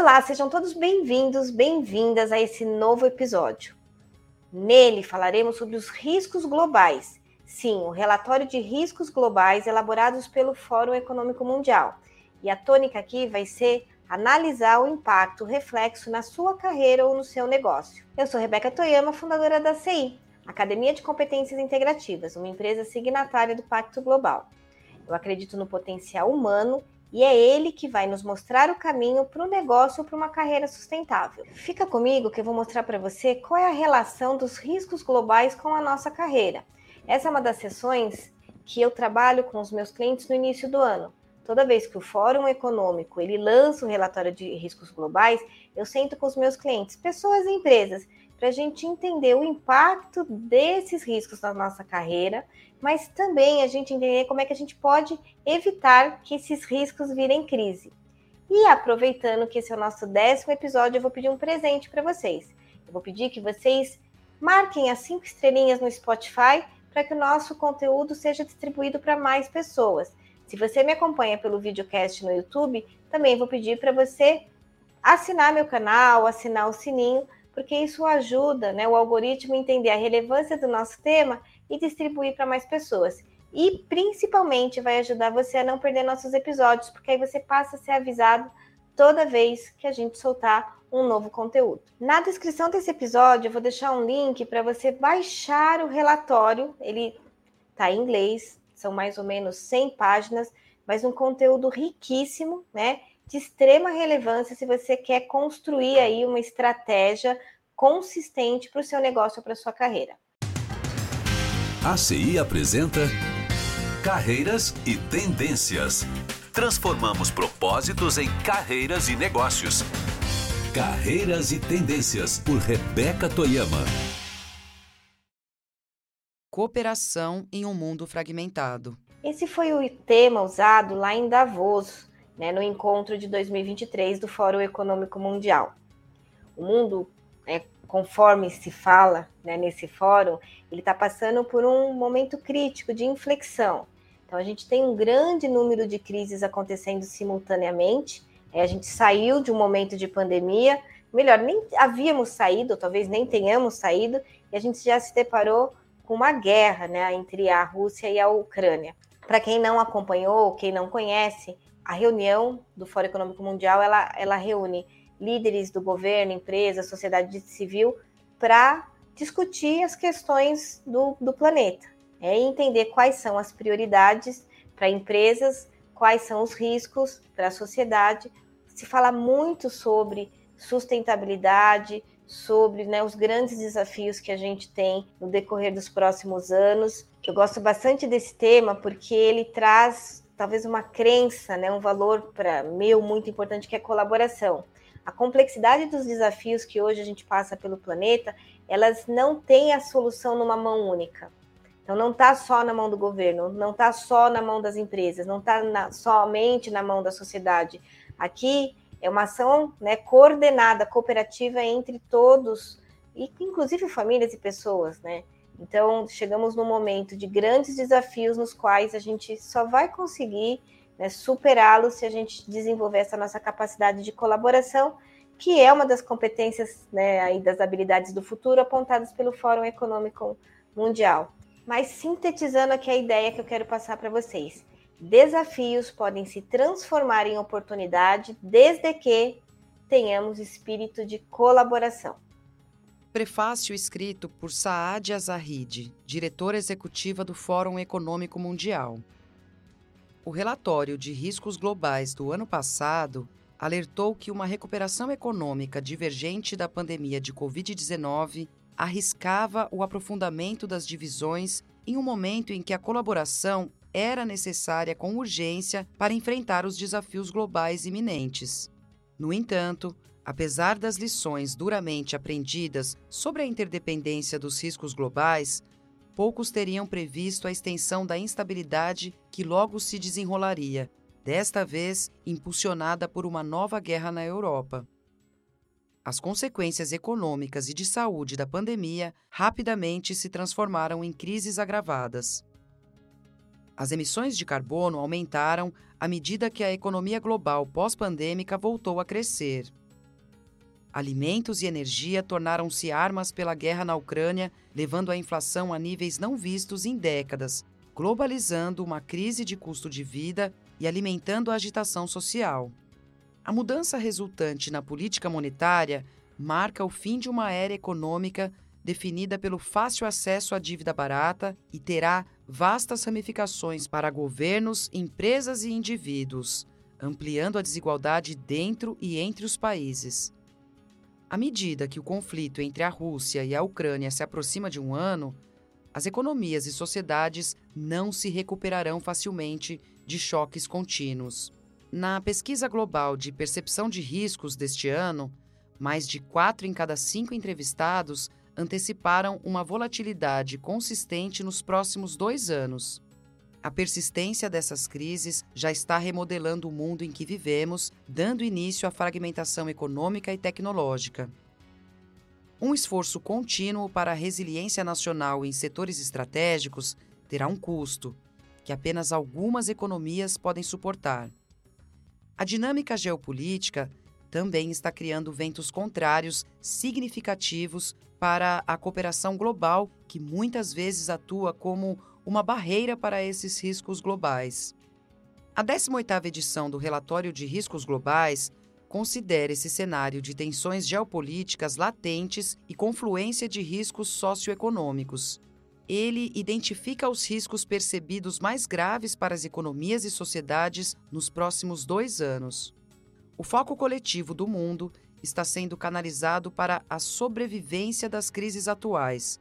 Olá, sejam todos bem-vindos, bem-vindas a esse novo episódio. Nele falaremos sobre os riscos globais. Sim, o relatório de riscos globais elaborados pelo Fórum Econômico Mundial. E a tônica aqui vai ser analisar o impacto, o reflexo na sua carreira ou no seu negócio. Eu sou Rebeca Toyama, fundadora da CI, Academia de Competências Integrativas, uma empresa signatária do Pacto Global. Eu acredito no potencial humano e é ele que vai nos mostrar o caminho para o negócio ou para uma carreira sustentável. Fica comigo que eu vou mostrar para você qual é a relação dos riscos globais com a nossa carreira. Essa é uma das sessões que eu trabalho com os meus clientes no início do ano. Toda vez que o Fórum Econômico ele lança o relatório de riscos globais, eu sento com os meus clientes, pessoas e empresas, para a gente entender o impacto desses riscos na nossa carreira, mas também a gente entender como é que a gente pode evitar que esses riscos virem crise. E aproveitando que esse é o nosso décimo episódio, eu vou pedir um presente para vocês. Eu vou pedir que vocês marquem as cinco estrelinhas no Spotify para que o nosso conteúdo seja distribuído para mais pessoas. Se você me acompanha pelo videocast no YouTube, também vou pedir para você assinar meu canal, assinar o sininho porque isso ajuda né, o algoritmo a entender a relevância do nosso tema e distribuir para mais pessoas. E principalmente vai ajudar você a não perder nossos episódios, porque aí você passa a ser avisado toda vez que a gente soltar um novo conteúdo. Na descrição desse episódio, eu vou deixar um link para você baixar o relatório. Ele está em inglês, são mais ou menos 100 páginas, mas um conteúdo riquíssimo, né? De extrema relevância se você quer construir aí uma estratégia consistente para o seu negócio ou para a sua carreira. A CI apresenta Carreiras e Tendências. Transformamos propósitos em carreiras e negócios. Carreiras e Tendências, por Rebeca Toyama. Cooperação em um mundo fragmentado. Esse foi o tema usado lá em Davos, né, no encontro de 2023 do Fórum Econômico Mundial. O mundo, né, conforme se fala né, nesse fórum, ele está passando por um momento crítico de inflexão. Então, a gente tem um grande número de crises acontecendo simultaneamente. É, a gente saiu de um momento de pandemia, melhor, nem havíamos saído, talvez nem tenhamos saído, e a gente já se deparou com uma guerra né, entre a Rússia e a Ucrânia. Para quem não acompanhou, quem não conhece, a reunião do Fórum Econômico Mundial ela, ela reúne líderes do governo, empresas, sociedade civil para discutir as questões do, do planeta é entender quais são as prioridades para empresas, quais são os riscos para a sociedade. Se fala muito sobre sustentabilidade, sobre né, os grandes desafios que a gente tem no decorrer dos próximos anos. Eu gosto bastante desse tema porque ele traz talvez uma crença, né, um valor para meu muito importante que é colaboração. A complexidade dos desafios que hoje a gente passa pelo planeta, elas não têm a solução numa mão única. Então não está só na mão do governo, não está só na mão das empresas, não está somente na mão da sociedade. Aqui é uma ação né, coordenada, cooperativa entre todos, e inclusive famílias e pessoas, né? Então, chegamos num momento de grandes desafios nos quais a gente só vai conseguir né, superá-los se a gente desenvolver essa nossa capacidade de colaboração, que é uma das competências né, aí das habilidades do futuro apontadas pelo Fórum Econômico Mundial. Mas sintetizando aqui a ideia que eu quero passar para vocês. Desafios podem se transformar em oportunidade desde que tenhamos espírito de colaboração. Prefácio escrito por Saad Azahid, diretora executiva do Fórum Econômico Mundial. O relatório de riscos globais do ano passado alertou que uma recuperação econômica divergente da pandemia de Covid-19 arriscava o aprofundamento das divisões em um momento em que a colaboração era necessária com urgência para enfrentar os desafios globais iminentes. No entanto, Apesar das lições duramente aprendidas sobre a interdependência dos riscos globais, poucos teriam previsto a extensão da instabilidade que logo se desenrolaria, desta vez impulsionada por uma nova guerra na Europa. As consequências econômicas e de saúde da pandemia rapidamente se transformaram em crises agravadas. As emissões de carbono aumentaram à medida que a economia global pós-pandêmica voltou a crescer. Alimentos e energia tornaram-se armas pela guerra na Ucrânia, levando a inflação a níveis não vistos em décadas, globalizando uma crise de custo de vida e alimentando a agitação social. A mudança resultante na política monetária marca o fim de uma era econômica definida pelo fácil acesso à dívida barata e terá vastas ramificações para governos, empresas e indivíduos, ampliando a desigualdade dentro e entre os países. À medida que o conflito entre a Rússia e a Ucrânia se aproxima de um ano, as economias e sociedades não se recuperarão facilmente de choques contínuos. Na pesquisa global de percepção de riscos deste ano, mais de quatro em cada cinco entrevistados anteciparam uma volatilidade consistente nos próximos dois anos. A persistência dessas crises já está remodelando o mundo em que vivemos, dando início à fragmentação econômica e tecnológica. Um esforço contínuo para a resiliência nacional em setores estratégicos terá um custo, que apenas algumas economias podem suportar. A dinâmica geopolítica também está criando ventos contrários significativos para a cooperação global, que muitas vezes atua como uma barreira para esses riscos globais. A 18ª edição do Relatório de Riscos Globais considera esse cenário de tensões geopolíticas latentes e confluência de riscos socioeconômicos. Ele identifica os riscos percebidos mais graves para as economias e sociedades nos próximos dois anos. O foco coletivo do mundo está sendo canalizado para a sobrevivência das crises atuais,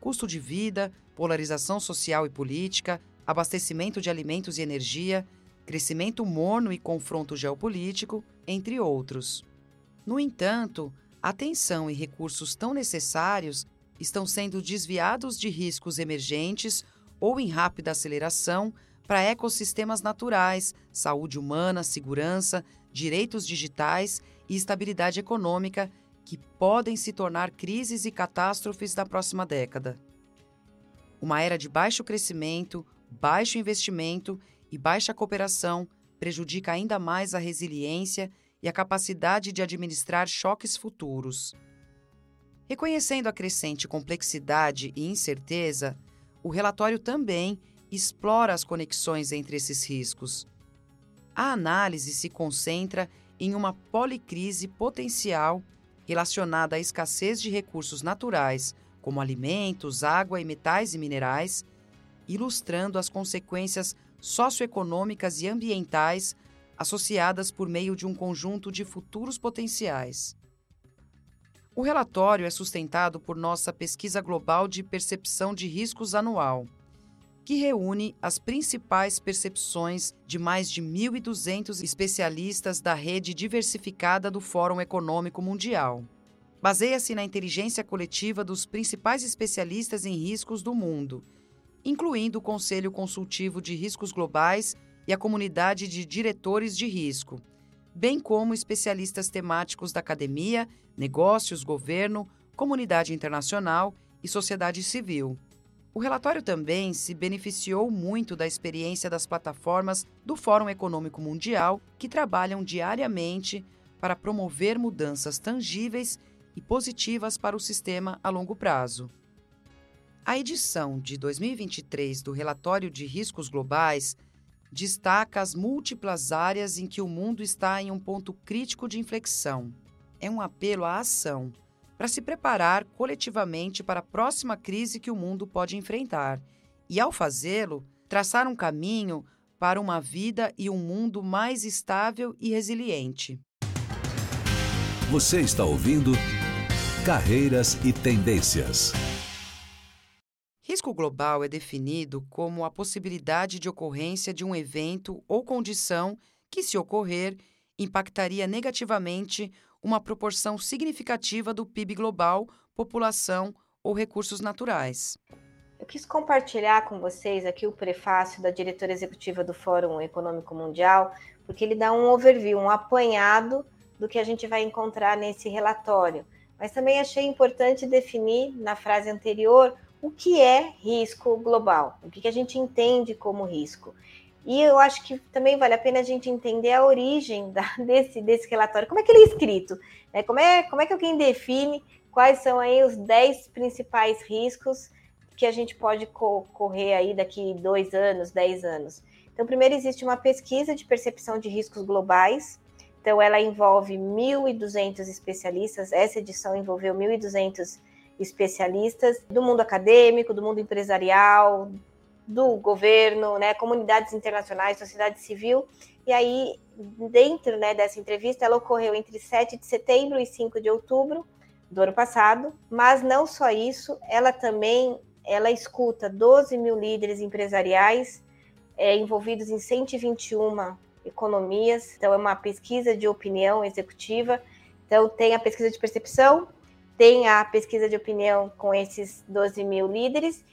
custo de vida, polarização social e política, abastecimento de alimentos e energia, crescimento morno e confronto geopolítico, entre outros. No entanto, atenção e recursos tão necessários estão sendo desviados de riscos emergentes ou em rápida aceleração para ecossistemas naturais, saúde humana, segurança, direitos digitais e estabilidade econômica que podem se tornar crises e catástrofes da próxima década. Uma era de baixo crescimento, baixo investimento e baixa cooperação prejudica ainda mais a resiliência e a capacidade de administrar choques futuros. Reconhecendo a crescente complexidade e incerteza, o relatório também explora as conexões entre esses riscos. A análise se concentra em uma policrise potencial relacionada à escassez de recursos naturais como alimentos, água e metais e minerais, ilustrando as consequências socioeconômicas e ambientais associadas por meio de um conjunto de futuros potenciais. O relatório é sustentado por nossa pesquisa global de percepção de riscos anual, que reúne as principais percepções de mais de 1.200 especialistas da rede diversificada do Fórum Econômico Mundial baseia-se na inteligência coletiva dos principais especialistas em riscos do mundo, incluindo o Conselho Consultivo de Riscos Globais e a comunidade de diretores de risco, bem como especialistas temáticos da academia, negócios, governo, comunidade internacional e sociedade civil. O relatório também se beneficiou muito da experiência das plataformas do Fórum Econômico Mundial, que trabalham diariamente para promover mudanças tangíveis e positivas para o sistema a longo prazo. A edição de 2023 do Relatório de Riscos Globais destaca as múltiplas áreas em que o mundo está em um ponto crítico de inflexão. É um apelo à ação, para se preparar coletivamente para a próxima crise que o mundo pode enfrentar e, ao fazê-lo, traçar um caminho para uma vida e um mundo mais estável e resiliente. Você está ouvindo Carreiras e tendências. Risco global é definido como a possibilidade de ocorrência de um evento ou condição que, se ocorrer, impactaria negativamente uma proporção significativa do PIB global, população ou recursos naturais. Eu quis compartilhar com vocês aqui o prefácio da diretora executiva do Fórum Econômico Mundial, porque ele dá um overview, um apanhado do que a gente vai encontrar nesse relatório mas também achei importante definir na frase anterior o que é risco global, o que a gente entende como risco. E eu acho que também vale a pena a gente entender a origem da, desse, desse relatório. Como é que ele é escrito? Né? Como, é, como é que alguém define quais são aí os 10 principais riscos que a gente pode co correr aí daqui dois anos, dez anos? Então, primeiro existe uma pesquisa de percepção de riscos globais. Então, ela envolve 1.200 especialistas. Essa edição envolveu 1.200 especialistas do mundo acadêmico, do mundo empresarial, do governo, né, comunidades internacionais, sociedade civil. E aí, dentro né, dessa entrevista, ela ocorreu entre 7 de setembro e 5 de outubro do ano passado. Mas não só isso, ela também ela escuta 12 mil líderes empresariais é, envolvidos em 121 economias. Então, é uma pesquisa de opinião executiva. Então, tem a pesquisa de percepção, tem a pesquisa de opinião com esses 12 mil líderes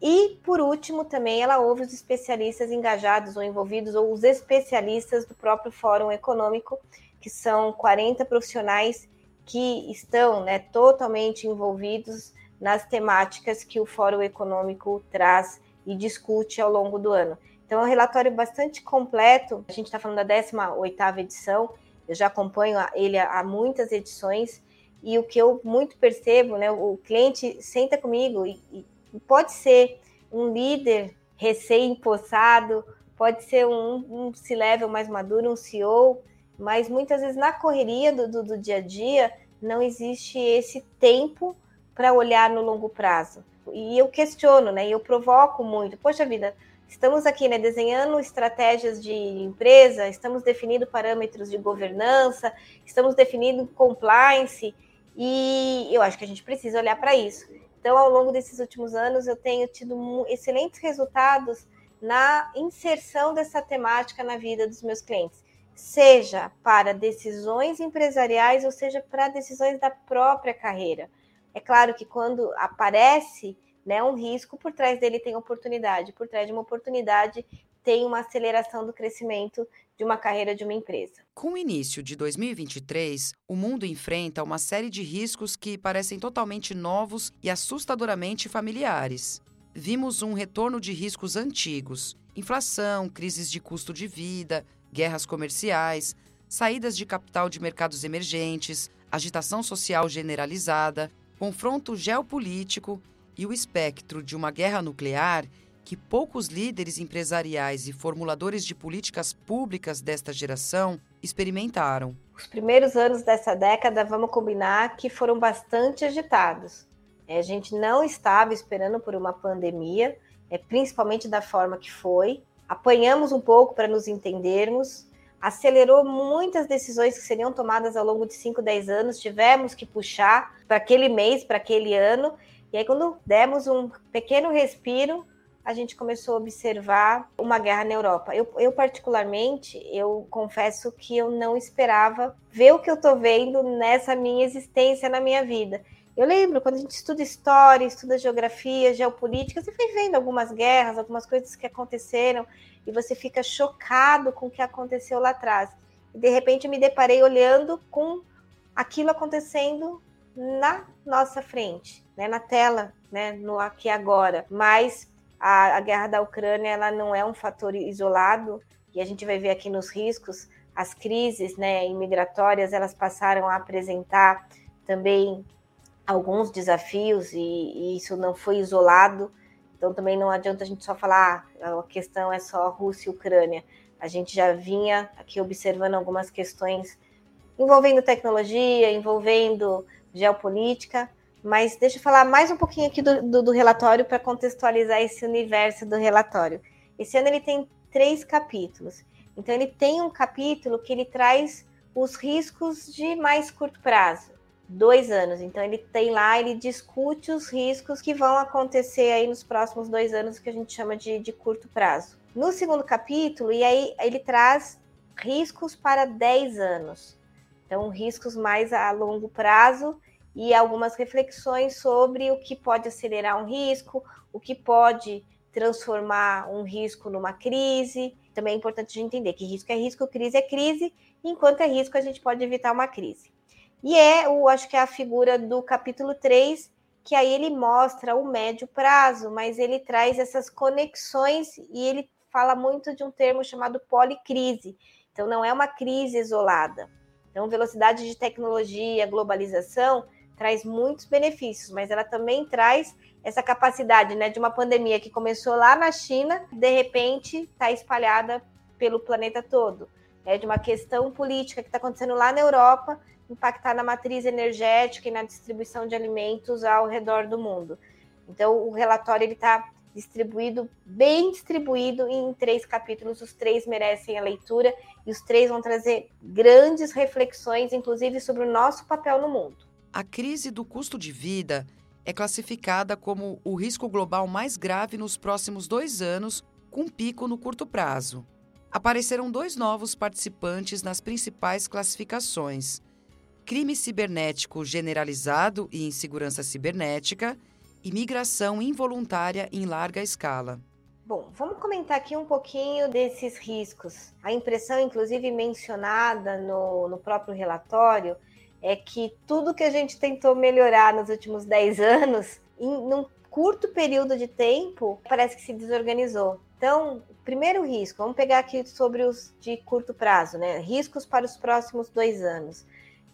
e, por último, também ela ouve os especialistas engajados ou envolvidos, ou os especialistas do próprio Fórum Econômico, que são 40 profissionais que estão né, totalmente envolvidos nas temáticas que o Fórum Econômico traz e discute ao longo do ano. Então, é um relatório bastante completo. A gente está falando da 18ª edição, eu já acompanho ele há muitas edições, e o que eu muito percebo, né, o cliente senta comigo e, e pode ser um líder recém-impossado, pode ser um, um C-level mais maduro, um CEO, mas muitas vezes na correria do, do, do dia a dia não existe esse tempo para olhar no longo prazo. E eu questiono, né? Eu provoco muito. Poxa vida, estamos aqui, né, desenhando estratégias de empresa, estamos definindo parâmetros de governança, estamos definindo compliance, e eu acho que a gente precisa olhar para isso. Então, ao longo desses últimos anos, eu tenho tido excelentes resultados na inserção dessa temática na vida dos meus clientes, seja para decisões empresariais ou seja para decisões da própria carreira. É claro que quando aparece né, um risco, por trás dele tem oportunidade, por trás de uma oportunidade tem uma aceleração do crescimento de uma carreira de uma empresa. Com o início de 2023, o mundo enfrenta uma série de riscos que parecem totalmente novos e assustadoramente familiares. Vimos um retorno de riscos antigos: inflação, crises de custo de vida, guerras comerciais, saídas de capital de mercados emergentes, agitação social generalizada, confronto geopolítico e o espectro de uma guerra nuclear que poucos líderes empresariais e formuladores de políticas públicas desta geração experimentaram. Os primeiros anos dessa década, vamos combinar que foram bastante agitados. É, a gente não estava esperando por uma pandemia, é, principalmente da forma que foi. Apanhamos um pouco para nos entendermos, acelerou muitas decisões que seriam tomadas ao longo de 5, 10 anos, tivemos que puxar para aquele mês, para aquele ano, e aí quando demos um pequeno respiro, a gente começou a observar uma guerra na Europa. Eu, eu, particularmente, eu confesso que eu não esperava ver o que eu estou vendo nessa minha existência na minha vida. Eu lembro quando a gente estuda história, estuda geografia, geopolítica, você vai vendo algumas guerras, algumas coisas que aconteceram e você fica chocado com o que aconteceu lá atrás. E de repente eu me deparei olhando com aquilo acontecendo na nossa frente, né, na tela, né, no aqui agora. Mas a, a guerra da Ucrânia ela não é um fator isolado e a gente vai ver aqui nos riscos as crises né, imigratórias elas passaram a apresentar também alguns desafios e, e, isso não foi isolado. Então também não adianta a gente só falar ah, a questão é só Rússia e Ucrânia. A gente já vinha aqui observando algumas questões envolvendo tecnologia, envolvendo geopolítica, mas deixa eu falar mais um pouquinho aqui do, do, do relatório para contextualizar esse universo do relatório. Esse ano ele tem três capítulos. Então ele tem um capítulo que ele traz os riscos de mais curto prazo, dois anos. Então ele tem lá, ele discute os riscos que vão acontecer aí nos próximos dois anos, que a gente chama de, de curto prazo. No segundo capítulo, e aí ele traz riscos para 10 anos. Então, riscos mais a longo prazo e algumas reflexões sobre o que pode acelerar um risco, o que pode transformar um risco numa crise. Também é importante a gente entender que risco é risco, crise é crise, enquanto é risco a gente pode evitar uma crise. E é, o, acho que é a figura do capítulo 3, que aí ele mostra o médio prazo, mas ele traz essas conexões e ele fala muito de um termo chamado policrise. Então, não é uma crise isolada. Então, velocidade de tecnologia, globalização, traz muitos benefícios, mas ela também traz essa capacidade né, de uma pandemia que começou lá na China, de repente está espalhada pelo planeta todo. É de uma questão política que está acontecendo lá na Europa, impactar na matriz energética e na distribuição de alimentos ao redor do mundo. Então, o relatório está distribuído, bem distribuído em três capítulos. Os três merecem a leitura e os três vão trazer grandes reflexões, inclusive sobre o nosso papel no mundo. A crise do custo de vida é classificada como o risco global mais grave nos próximos dois anos, com pico no curto prazo. Apareceram dois novos participantes nas principais classificações: crime cibernético generalizado e insegurança cibernética e migração involuntária em larga escala. Bom, vamos comentar aqui um pouquinho desses riscos. A impressão, inclusive mencionada no, no próprio relatório, é que tudo que a gente tentou melhorar nos últimos 10 anos, em num curto período de tempo, parece que se desorganizou. Então, primeiro risco, vamos pegar aqui sobre os de curto prazo, né? Riscos para os próximos dois anos.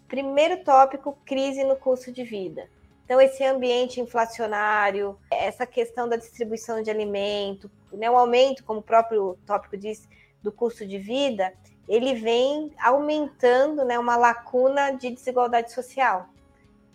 Primeiro tópico, crise no custo de vida. Então, esse ambiente inflacionário, essa questão da distribuição de alimento, né, o aumento, como o próprio tópico diz, do custo de vida, ele vem aumentando né, uma lacuna de desigualdade social.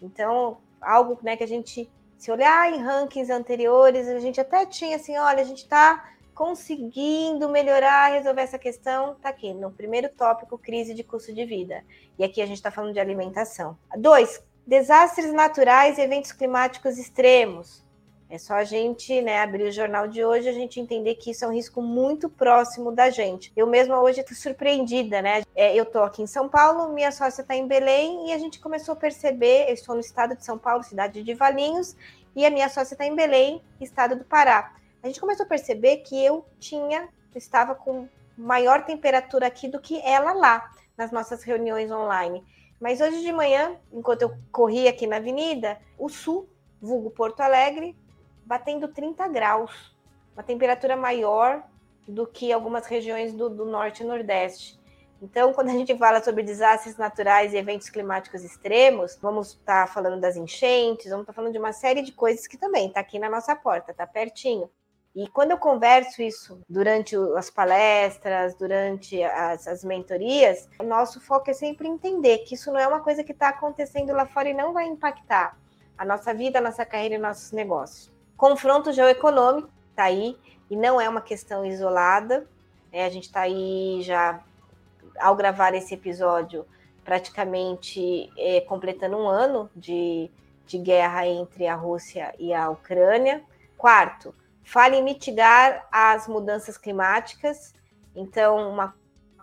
Então, algo né, que a gente, se olhar em rankings anteriores, a gente até tinha assim, olha, a gente está conseguindo melhorar, resolver essa questão, tá aqui, no primeiro tópico, crise de custo de vida. E aqui a gente está falando de alimentação. Dois, Desastres naturais e eventos climáticos extremos. É só a gente né, abrir o jornal de hoje a gente entender que isso é um risco muito próximo da gente. Eu mesma hoje estou surpreendida, né? É, eu estou aqui em São Paulo, minha sócia está em Belém e a gente começou a perceber. Eu estou no estado de São Paulo, cidade de Valinhos, e a minha sócia está em Belém, estado do Pará. A gente começou a perceber que eu tinha, estava com maior temperatura aqui do que ela lá nas nossas reuniões online. Mas hoje de manhã, enquanto eu corri aqui na avenida, o sul, vulgo Porto Alegre, batendo 30 graus, uma temperatura maior do que algumas regiões do, do norte e nordeste. Então, quando a gente fala sobre desastres naturais e eventos climáticos extremos, vamos estar tá falando das enchentes, vamos estar tá falando de uma série de coisas que também está aqui na nossa porta, está pertinho. E quando eu converso isso durante as palestras, durante as, as, mentorias, o nosso foco é sempre entender que isso não é uma coisa que está acontecendo lá fora e não vai impactar a nossa vida, a nossa carreira e nossos negócios. Confronto geoeconômico está aí e não é uma questão isolada. É, a gente está aí já, ao gravar esse episódio, praticamente é, completando um ano de, de guerra entre a Rússia e a Ucrânia. Quarto, fala em mitigar as mudanças climáticas. Então, uma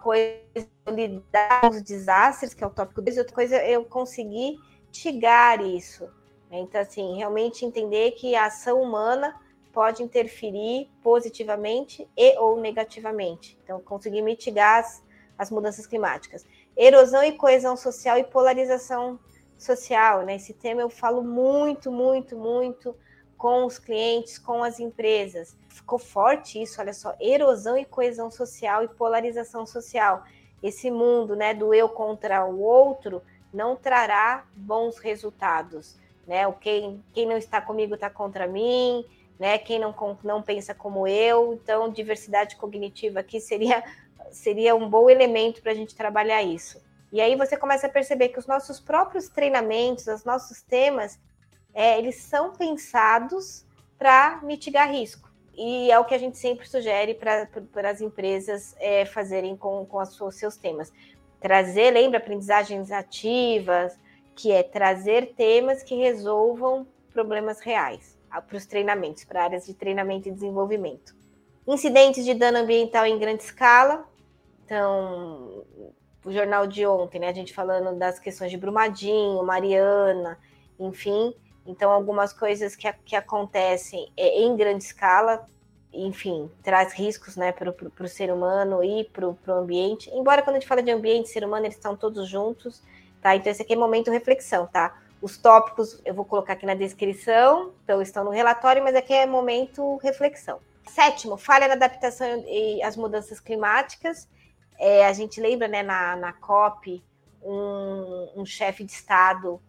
coisa é lidar com os desastres, que é o tópico 2, outra coisa é eu conseguir mitigar isso. Então, assim, realmente entender que a ação humana pode interferir positivamente e ou negativamente. Então, conseguir mitigar as, as mudanças climáticas. Erosão e coesão social e polarização social, né? Esse tema eu falo muito, muito, muito com os clientes, com as empresas. Ficou forte isso, olha só, erosão e coesão social e polarização social. Esse mundo, né, do eu contra o outro não trará bons resultados, né? O quem, quem não está comigo está contra mim, né? Quem não, não pensa como eu. Então, diversidade cognitiva aqui seria seria um bom elemento para a gente trabalhar isso. E aí você começa a perceber que os nossos próprios treinamentos, os nossos temas, é, eles são pensados para mitigar risco. E é o que a gente sempre sugere para as empresas é, fazerem com, com suas, seus temas. Trazer, lembra, aprendizagens ativas, que é trazer temas que resolvam problemas reais para os treinamentos, para áreas de treinamento e desenvolvimento. Incidentes de dano ambiental em grande escala. Então, o jornal de ontem, né, a gente falando das questões de Brumadinho, Mariana, enfim, então, algumas coisas que, que acontecem é, em grande escala, enfim, traz riscos né, para o ser humano e para o ambiente. Embora quando a gente fala de ambiente e ser humano, eles estão todos juntos, tá? Então, esse aqui é momento reflexão, tá? Os tópicos eu vou colocar aqui na descrição, então estão no relatório, mas aqui é momento reflexão. Sétimo, falha na adaptação e as mudanças climáticas. É, a gente lembra, né, na, na COP, um, um chefe de Estado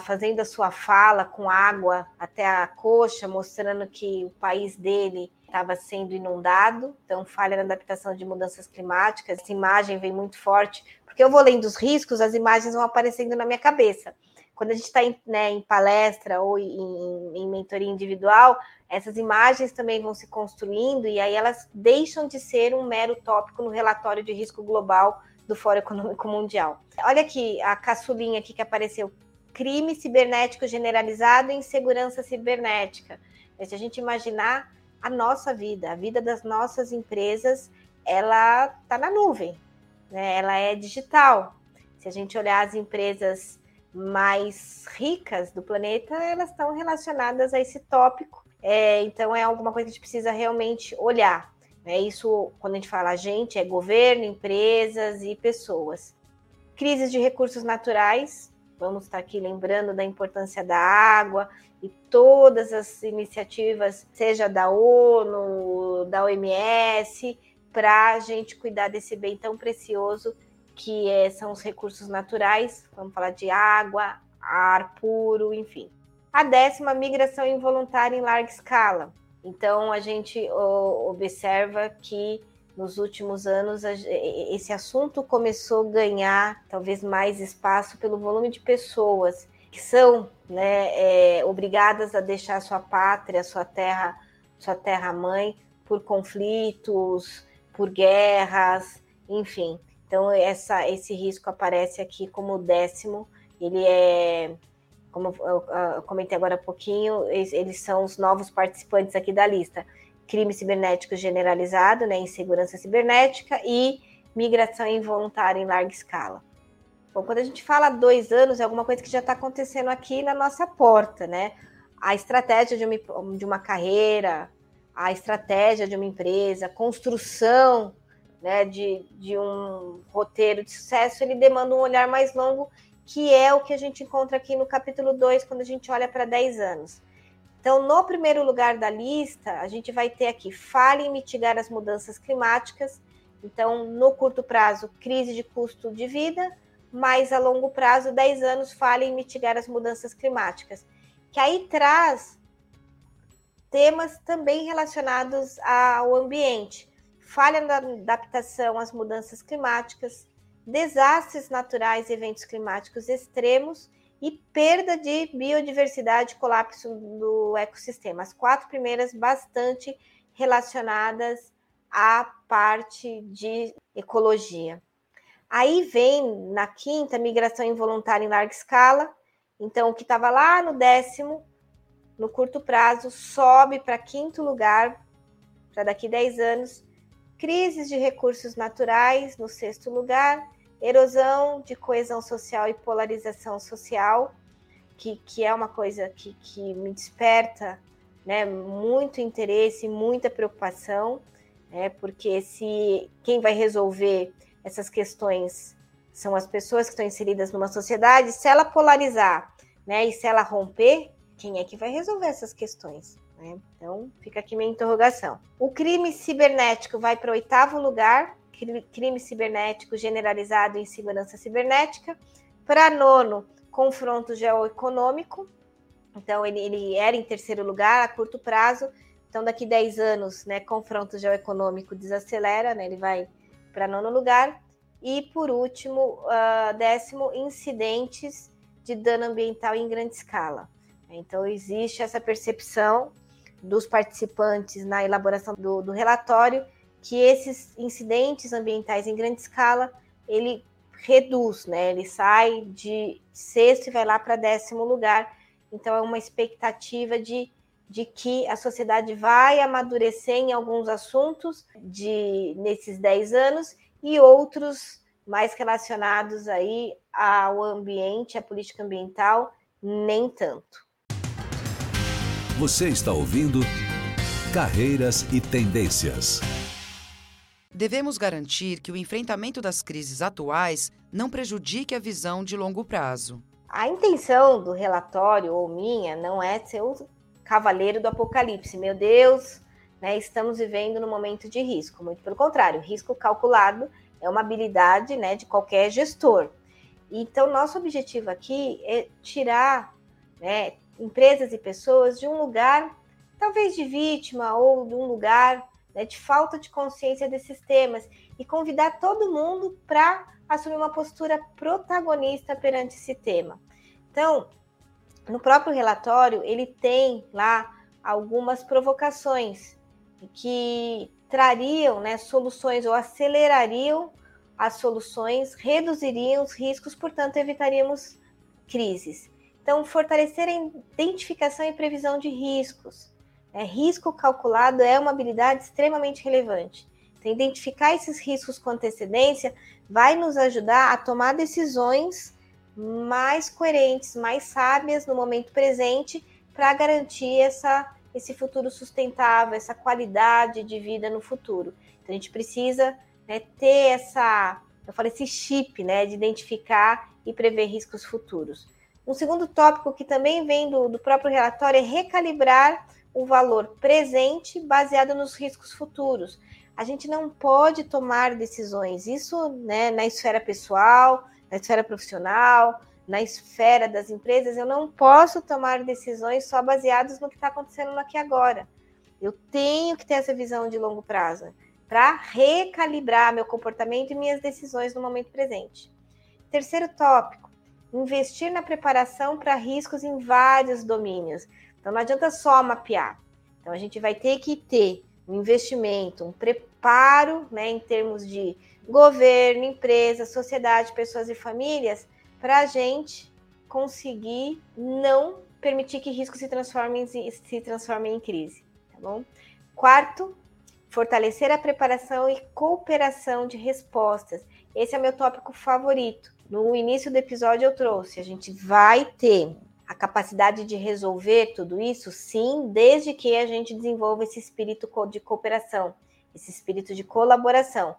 fazendo a sua fala com água até a coxa, mostrando que o país dele estava sendo inundado, então falha na adaptação de mudanças climáticas. Essa imagem vem muito forte, porque eu vou lendo os riscos, as imagens vão aparecendo na minha cabeça. Quando a gente está em, né, em, palestra ou em, em mentoria individual, essas imagens também vão se construindo e aí elas deixam de ser um mero tópico no relatório de risco global do Fórum Econômico Mundial. Olha aqui a caçulinha aqui que apareceu crime cibernético generalizado e insegurança cibernética. Se a gente imaginar a nossa vida, a vida das nossas empresas, ela está na nuvem, né? ela é digital. Se a gente olhar as empresas mais ricas do planeta, elas estão relacionadas a esse tópico. É, então, é alguma coisa que a gente precisa realmente olhar. Né? Isso, quando a gente fala a gente, é governo, empresas e pessoas. Crises de recursos naturais, Vamos estar aqui lembrando da importância da água e todas as iniciativas, seja da ONU, da OMS, para a gente cuidar desse bem tão precioso que é, são os recursos naturais. Vamos falar de água, ar puro, enfim. A décima, migração involuntária em larga escala. Então, a gente observa que nos últimos anos esse assunto começou a ganhar talvez mais espaço pelo volume de pessoas que são né, é, obrigadas a deixar sua pátria, sua terra, sua terra mãe por conflitos, por guerras, enfim. Então essa, esse risco aparece aqui como décimo. Ele é, como eu comentei agora há pouquinho, eles são os novos participantes aqui da lista crime cibernético generalizado, né, insegurança cibernética e migração involuntária em larga escala. Bom, quando a gente fala dois anos, é alguma coisa que já está acontecendo aqui na nossa porta, né? A estratégia de uma, de uma carreira, a estratégia de uma empresa, construção né, de, de um roteiro de sucesso, ele demanda um olhar mais longo, que é o que a gente encontra aqui no capítulo 2, quando a gente olha para 10 anos. Então, no primeiro lugar da lista, a gente vai ter aqui fale em mitigar as mudanças climáticas. Então, no curto prazo, crise de custo de vida, mas a longo prazo, 10 anos, fale em mitigar as mudanças climáticas. Que aí traz temas também relacionados ao ambiente. Falha na adaptação às mudanças climáticas, desastres naturais e eventos climáticos extremos e perda de biodiversidade, colapso do ecossistema. As quatro primeiras bastante relacionadas à parte de ecologia. Aí vem na quinta migração involuntária em larga escala. Então, o que estava lá no décimo, no curto prazo, sobe para quinto lugar para daqui 10 anos. Crises de recursos naturais no sexto lugar erosão de coesão social e polarização social, que, que é uma coisa que, que me desperta né, muito interesse, muita preocupação, né, porque se quem vai resolver essas questões são as pessoas que estão inseridas numa sociedade, se ela polarizar né, e se ela romper, quem é que vai resolver essas questões? Né? Então, fica aqui minha interrogação. O crime cibernético vai para o oitavo lugar, crime cibernético generalizado em segurança cibernética. Para nono, confronto geoeconômico. Então, ele, ele era em terceiro lugar a curto prazo. Então, daqui 10 anos, né, confronto geoeconômico desacelera, né, ele vai para nono lugar. E, por último, uh, décimo, incidentes de dano ambiental em grande escala. Então, existe essa percepção dos participantes na elaboração do, do relatório que esses incidentes ambientais em grande escala ele reduz, né? Ele sai de sexto e vai lá para décimo lugar. Então é uma expectativa de, de que a sociedade vai amadurecer em alguns assuntos de nesses 10 anos e outros mais relacionados aí ao ambiente, à política ambiental, nem tanto. Você está ouvindo Carreiras e Tendências. Devemos garantir que o enfrentamento das crises atuais não prejudique a visão de longo prazo. A intenção do relatório, ou minha, não é ser o cavaleiro do apocalipse. Meu Deus, né, estamos vivendo no momento de risco. Muito pelo contrário, risco calculado é uma habilidade né, de qualquer gestor. Então, nosso objetivo aqui é tirar né, empresas e pessoas de um lugar, talvez de vítima, ou de um lugar né, de falta de consciência desses temas, e convidar todo mundo para assumir uma postura protagonista perante esse tema. Então, no próprio relatório, ele tem lá algumas provocações que trariam né, soluções ou acelerariam as soluções, reduziriam os riscos, portanto, evitaríamos crises. Então, fortalecer a identificação e previsão de riscos. É, risco calculado é uma habilidade extremamente relevante. Então, identificar esses riscos com antecedência vai nos ajudar a tomar decisões mais coerentes, mais sábias no momento presente para garantir essa, esse futuro sustentável, essa qualidade de vida no futuro. Então, a gente precisa né, ter essa, eu falei, esse chip né, de identificar e prever riscos futuros. Um segundo tópico que também vem do, do próprio relatório é recalibrar o valor presente baseado nos riscos futuros. A gente não pode tomar decisões, isso né, na esfera pessoal, na esfera profissional, na esfera das empresas, eu não posso tomar decisões só baseadas no que está acontecendo aqui agora. Eu tenho que ter essa visão de longo prazo para recalibrar meu comportamento e minhas decisões no momento presente. Terceiro tópico: investir na preparação para riscos em vários domínios. Então não adianta só mapear. Então a gente vai ter que ter um investimento, um preparo, né, em termos de governo, empresa, sociedade, pessoas e famílias, para a gente conseguir não permitir que riscos se transformem, se transformem em crise. Tá bom? Quarto, fortalecer a preparação e cooperação de respostas. Esse é meu tópico favorito. No início do episódio eu trouxe, a gente vai ter a capacidade de resolver tudo isso, sim, desde que a gente desenvolva esse espírito de cooperação, esse espírito de colaboração.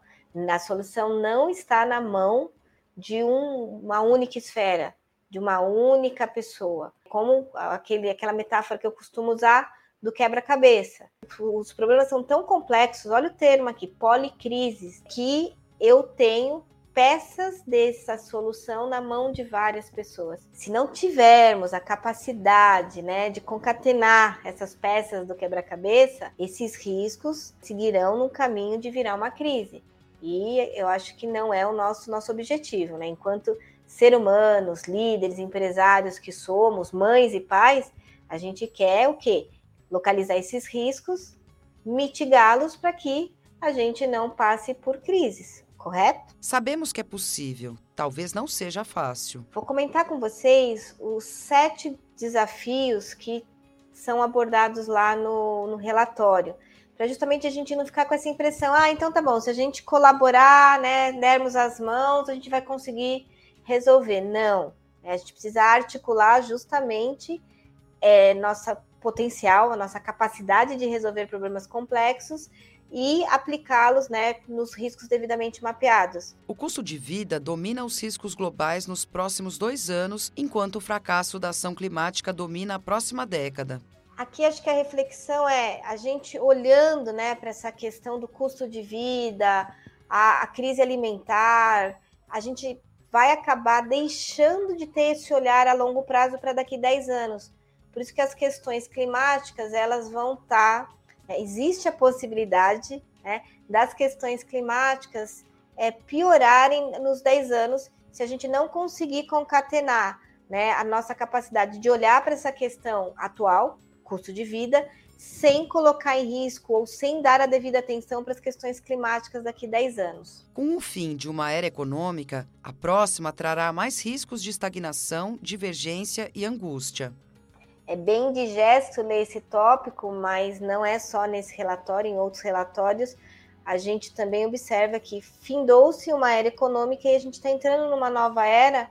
A solução não está na mão de um, uma única esfera, de uma única pessoa. Como aquele, aquela metáfora que eu costumo usar do quebra-cabeça. Os problemas são tão complexos, olha o termo aqui, policrises, que eu tenho peças dessa solução na mão de várias pessoas. Se não tivermos a capacidade, né, de concatenar essas peças do quebra-cabeça, esses riscos seguirão no caminho de virar uma crise. E eu acho que não é o nosso nosso objetivo, né? Enquanto ser humanos, líderes, empresários que somos, mães e pais, a gente quer o quê? Localizar esses riscos, mitigá-los para que a gente não passe por crises correto? Sabemos que é possível, talvez não seja fácil. Vou comentar com vocês os sete desafios que são abordados lá no, no relatório, para justamente a gente não ficar com essa impressão, ah, então tá bom, se a gente colaborar, né, dermos as mãos, a gente vai conseguir resolver. Não, né, a gente precisa articular justamente é, nossa potencial, a nossa capacidade de resolver problemas complexos e aplicá-los né, nos riscos devidamente mapeados. O custo de vida domina os riscos globais nos próximos dois anos, enquanto o fracasso da ação climática domina a próxima década. Aqui acho que a reflexão é a gente olhando né, para essa questão do custo de vida, a, a crise alimentar, a gente vai acabar deixando de ter esse olhar a longo prazo para daqui a 10 anos. Por isso que as questões climáticas elas vão estar tá é, existe a possibilidade né, das questões climáticas é, piorarem nos 10 anos se a gente não conseguir concatenar né, a nossa capacidade de olhar para essa questão atual, custo de vida, sem colocar em risco ou sem dar a devida atenção para as questões climáticas daqui a 10 anos. Com o fim de uma era econômica, a próxima trará mais riscos de estagnação, divergência e angústia é bem digesto nesse tópico, mas não é só nesse relatório, em outros relatórios, a gente também observa que findou-se uma era econômica e a gente está entrando numa nova era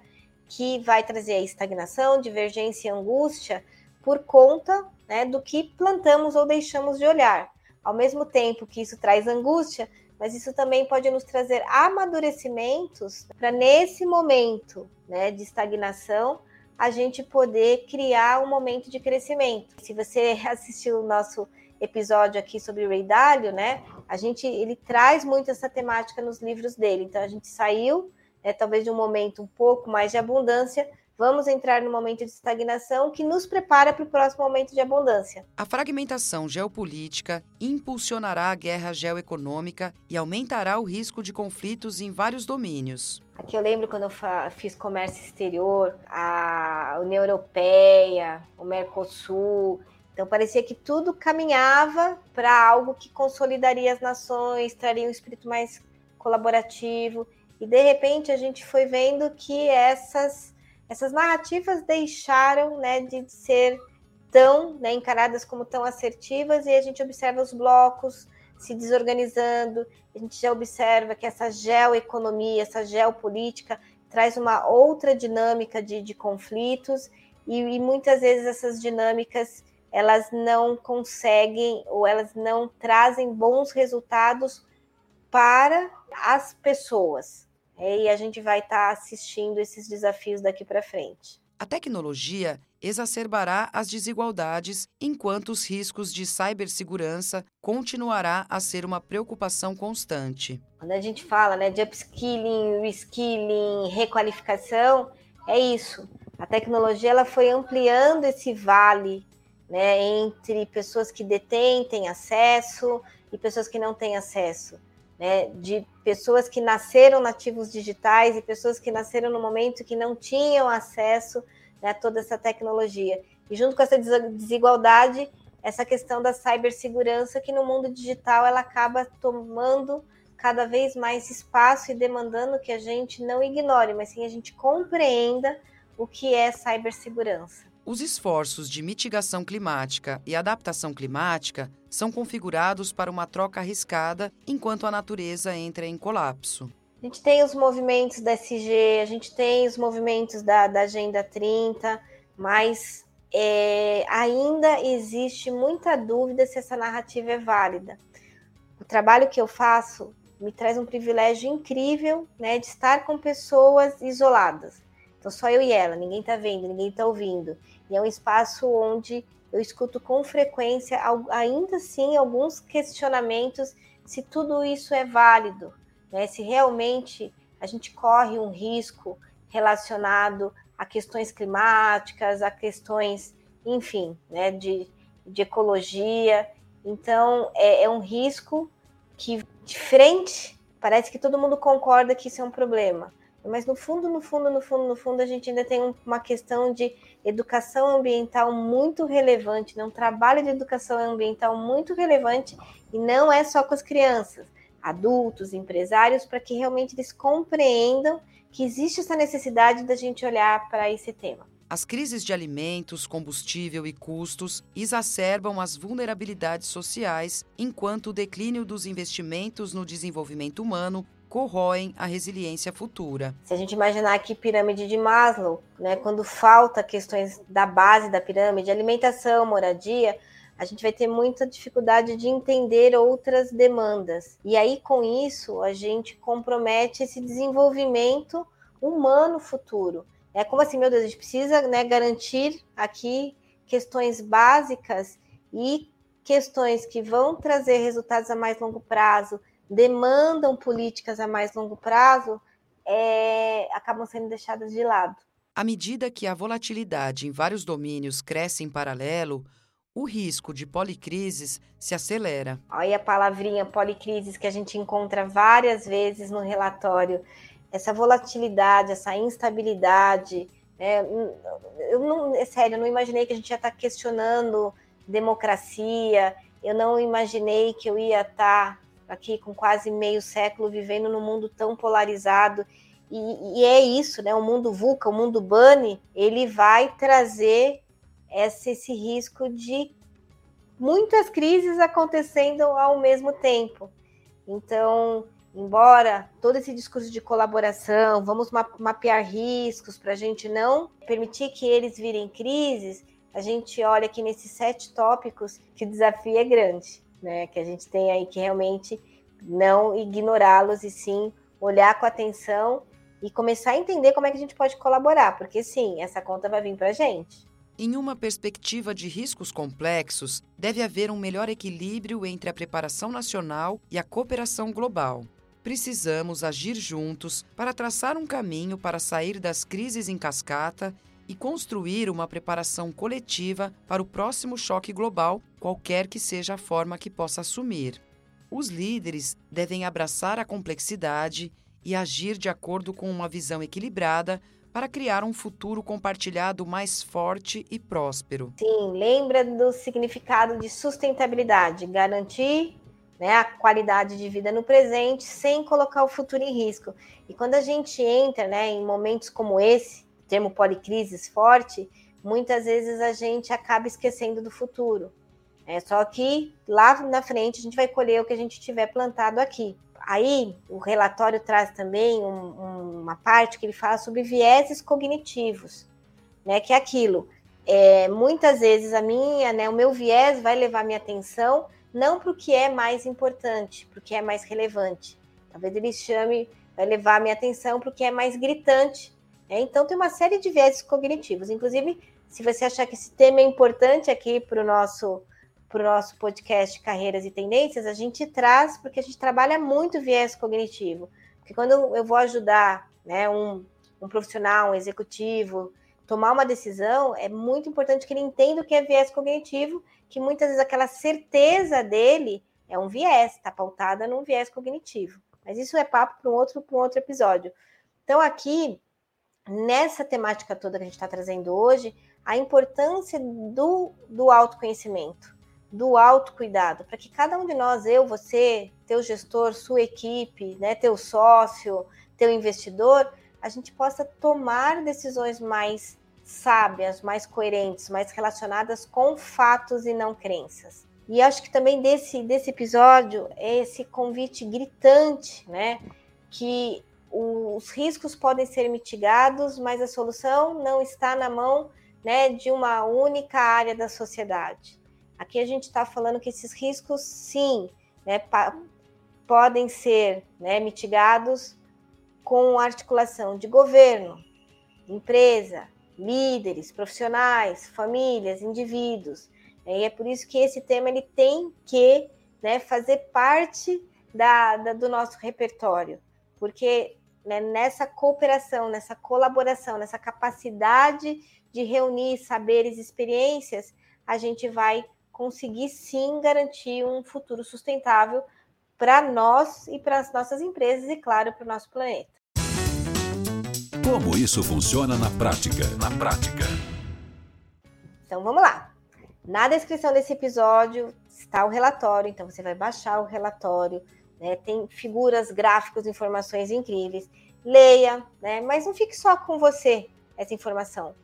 que vai trazer a estagnação, divergência e angústia por conta né, do que plantamos ou deixamos de olhar. Ao mesmo tempo que isso traz angústia, mas isso também pode nos trazer amadurecimentos para nesse momento né, de estagnação a gente poder criar um momento de crescimento. Se você assistiu o nosso episódio aqui sobre o Ray Dalio, né? A gente ele traz muito essa temática nos livros dele. Então a gente saiu, né, talvez de um momento um pouco mais de abundância vamos entrar no momento de estagnação que nos prepara para o próximo momento de abundância. A fragmentação geopolítica impulsionará a guerra geoeconômica e aumentará o risco de conflitos em vários domínios. Aqui eu lembro quando eu fiz comércio exterior, a União Europeia, o Mercosul. Então parecia que tudo caminhava para algo que consolidaria as nações, traria um espírito mais colaborativo. E de repente a gente foi vendo que essas essas narrativas deixaram né, de ser tão né, encaradas como tão assertivas e a gente observa os blocos se desorganizando, a gente já observa que essa geoeconomia, essa geopolítica traz uma outra dinâmica de, de conflitos e, e muitas vezes essas dinâmicas elas não conseguem ou elas não trazem bons resultados para as pessoas. É, e a gente vai estar tá assistindo esses desafios daqui para frente. A tecnologia exacerbará as desigualdades, enquanto os riscos de cibersegurança continuará a ser uma preocupação constante. Quando a gente fala né, de upskilling, reskilling, requalificação, é isso. A tecnologia ela foi ampliando esse vale né, entre pessoas que detêm, têm acesso e pessoas que não têm acesso né, de pessoas que nasceram nativos digitais e pessoas que nasceram no momento que não tinham acesso né, a toda essa tecnologia. E junto com essa desigualdade, essa questão da cibersegurança, que no mundo digital ela acaba tomando cada vez mais espaço e demandando que a gente não ignore, mas sim a gente compreenda o que é cibersegurança. Os esforços de mitigação climática e adaptação climática são configurados para uma troca arriscada enquanto a natureza entra em colapso. A gente tem os movimentos da SG, a gente tem os movimentos da, da Agenda 30, mas é, ainda existe muita dúvida se essa narrativa é válida. O trabalho que eu faço me traz um privilégio incrível né, de estar com pessoas isoladas. Então, só eu e ela, ninguém está vendo, ninguém está ouvindo. E é um espaço onde eu escuto com frequência, ainda assim, alguns questionamentos se tudo isso é válido, né? se realmente a gente corre um risco relacionado a questões climáticas, a questões, enfim, né, de, de ecologia. Então, é, é um risco que, de frente, parece que todo mundo concorda que isso é um problema. Mas no fundo, no fundo, no fundo, no fundo, a gente ainda tem uma questão de educação ambiental muito relevante, né? um trabalho de educação ambiental muito relevante, e não é só com as crianças, adultos, empresários, para que realmente eles compreendam que existe essa necessidade da gente olhar para esse tema. As crises de alimentos, combustível e custos exacerbam as vulnerabilidades sociais, enquanto o declínio dos investimentos no desenvolvimento humano corroem a resiliência futura. Se a gente imaginar aqui pirâmide de Maslow, né, quando falta questões da base da pirâmide, alimentação, moradia, a gente vai ter muita dificuldade de entender outras demandas. E aí, com isso, a gente compromete esse desenvolvimento humano futuro. É como assim, meu Deus, a gente precisa né, garantir aqui questões básicas e questões que vão trazer resultados a mais longo prazo, demandam políticas a mais longo prazo é, acabam sendo deixadas de lado. À medida que a volatilidade em vários domínios cresce em paralelo, o risco de policrises se acelera. Aí a palavrinha policrises que a gente encontra várias vezes no relatório, essa volatilidade, essa instabilidade, né? eu não, é sério, eu não imaginei que a gente ia estar questionando democracia, eu não imaginei que eu ia estar aqui com quase meio século vivendo num mundo tão polarizado. E, e é isso, né? O mundo VUCA, o mundo BANI, ele vai trazer esse, esse risco de muitas crises acontecendo ao mesmo tempo. Então, embora todo esse discurso de colaboração, vamos mapear riscos para a gente não permitir que eles virem crises, a gente olha aqui nesses sete tópicos que o desafio é grande né? Que a gente tem aí que realmente não ignorá-los e sim olhar com atenção e começar a entender como é que a gente pode colaborar, porque sim, essa conta vai vir para a gente. Em uma perspectiva de riscos complexos, deve haver um melhor equilíbrio entre a preparação nacional e a cooperação global. Precisamos agir juntos para traçar um caminho para sair das crises em cascata e construir uma preparação coletiva para o próximo choque global, qualquer que seja a forma que possa assumir. Os líderes devem abraçar a complexidade e agir de acordo com uma visão equilibrada para criar um futuro compartilhado mais forte e próspero. Sim, lembra do significado de sustentabilidade, garantir né, a qualidade de vida no presente sem colocar o futuro em risco. E quando a gente entra né, em momentos como esse, termo policrises forte, muitas vezes a gente acaba esquecendo do futuro. É só que lá na frente a gente vai colher o que a gente tiver plantado aqui. Aí o relatório traz também um, uma parte que ele fala sobre vieses cognitivos, né? Que é aquilo. É, muitas vezes a minha, né, o meu viés vai levar minha atenção não para o que é mais importante, para o que é mais relevante. Talvez ele chame, vai levar minha atenção para o que é mais gritante. Né? Então tem uma série de vieses cognitivos. Inclusive, se você achar que esse tema é importante aqui para o nosso para o nosso podcast Carreiras e Tendências, a gente traz, porque a gente trabalha muito viés cognitivo. Porque quando eu vou ajudar né, um, um profissional, um executivo, tomar uma decisão, é muito importante que ele entenda o que é viés cognitivo, que muitas vezes aquela certeza dele é um viés, está pautada num viés cognitivo. Mas isso é papo para um outro, um outro episódio. Então, aqui, nessa temática toda que a gente está trazendo hoje, a importância do, do autoconhecimento do autocuidado, para que cada um de nós, eu, você, teu gestor, sua equipe, né, teu sócio, teu investidor, a gente possa tomar decisões mais sábias, mais coerentes, mais relacionadas com fatos e não crenças. E acho que também desse, desse episódio é esse convite gritante, né? Que os riscos podem ser mitigados, mas a solução não está na mão né, de uma única área da sociedade. Aqui a gente está falando que esses riscos, sim, né, podem ser né, mitigados com articulação de governo, empresa, líderes, profissionais, famílias, indivíduos. E é por isso que esse tema ele tem que né, fazer parte da, da, do nosso repertório, porque né, nessa cooperação, nessa colaboração, nessa capacidade de reunir saberes e experiências, a gente vai conseguir sim garantir um futuro sustentável para nós e para as nossas empresas e, claro, para o nosso planeta. Como isso funciona na prática? Na prática. Então vamos lá. Na descrição desse episódio está o relatório, então você vai baixar o relatório, né? Tem figuras, gráficos, informações incríveis. Leia, né? Mas não fique só com você essa informação.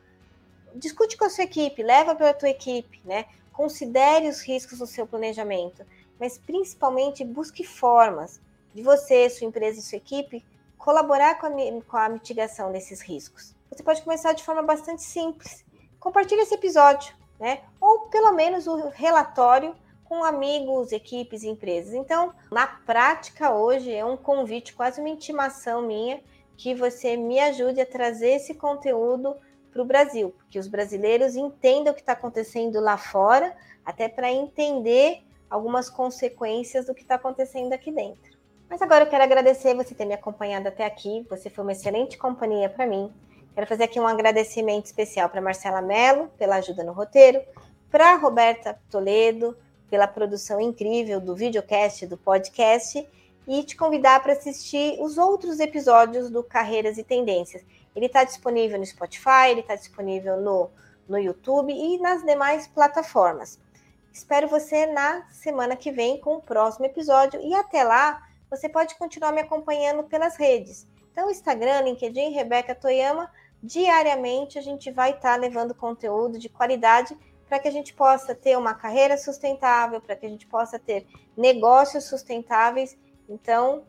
Discute com a sua equipe, leva para a tua equipe, né? considere os riscos no seu planejamento, mas principalmente busque formas de você, sua empresa e sua equipe colaborar com a, com a mitigação desses riscos. Você pode começar de forma bastante simples. Compartilhe esse episódio, né? Ou pelo menos o relatório com amigos, equipes empresas. Então, na prática hoje é um convite, quase uma intimação minha, que você me ajude a trazer esse conteúdo para o Brasil, que os brasileiros entendam o que está acontecendo lá fora, até para entender algumas consequências do que está acontecendo aqui dentro. Mas agora eu quero agradecer você ter me acompanhado até aqui, você foi uma excelente companhia para mim. Quero fazer aqui um agradecimento especial para Marcela Mello pela ajuda no roteiro, para Roberta Toledo pela produção incrível do videocast, do podcast, e te convidar para assistir os outros episódios do Carreiras e Tendências. Ele está disponível no Spotify, ele está disponível no, no YouTube e nas demais plataformas. Espero você na semana que vem com o próximo episódio e até lá você pode continuar me acompanhando pelas redes. Então, Instagram, LinkedIn, Rebeca Toyama, diariamente a gente vai estar tá levando conteúdo de qualidade para que a gente possa ter uma carreira sustentável, para que a gente possa ter negócios sustentáveis. Então,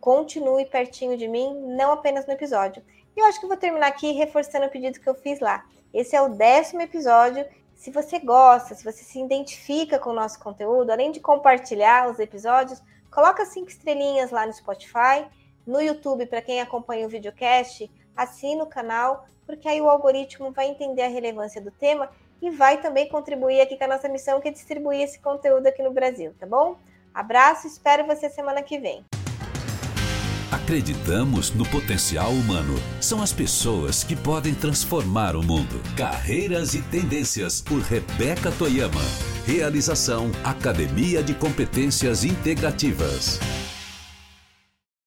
continue pertinho de mim, não apenas no episódio. E eu acho que vou terminar aqui reforçando o pedido que eu fiz lá. Esse é o décimo episódio. Se você gosta, se você se identifica com o nosso conteúdo, além de compartilhar os episódios, coloca cinco estrelinhas lá no Spotify, no YouTube para quem acompanha o videocast, assina o canal porque aí o algoritmo vai entender a relevância do tema e vai também contribuir aqui com a nossa missão, que é distribuir esse conteúdo aqui no Brasil, tá bom? Abraço, espero você semana que vem. Acreditamos no potencial humano. São as pessoas que podem transformar o mundo. Carreiras e Tendências, por Rebeca Toyama. Realização Academia de Competências Integrativas.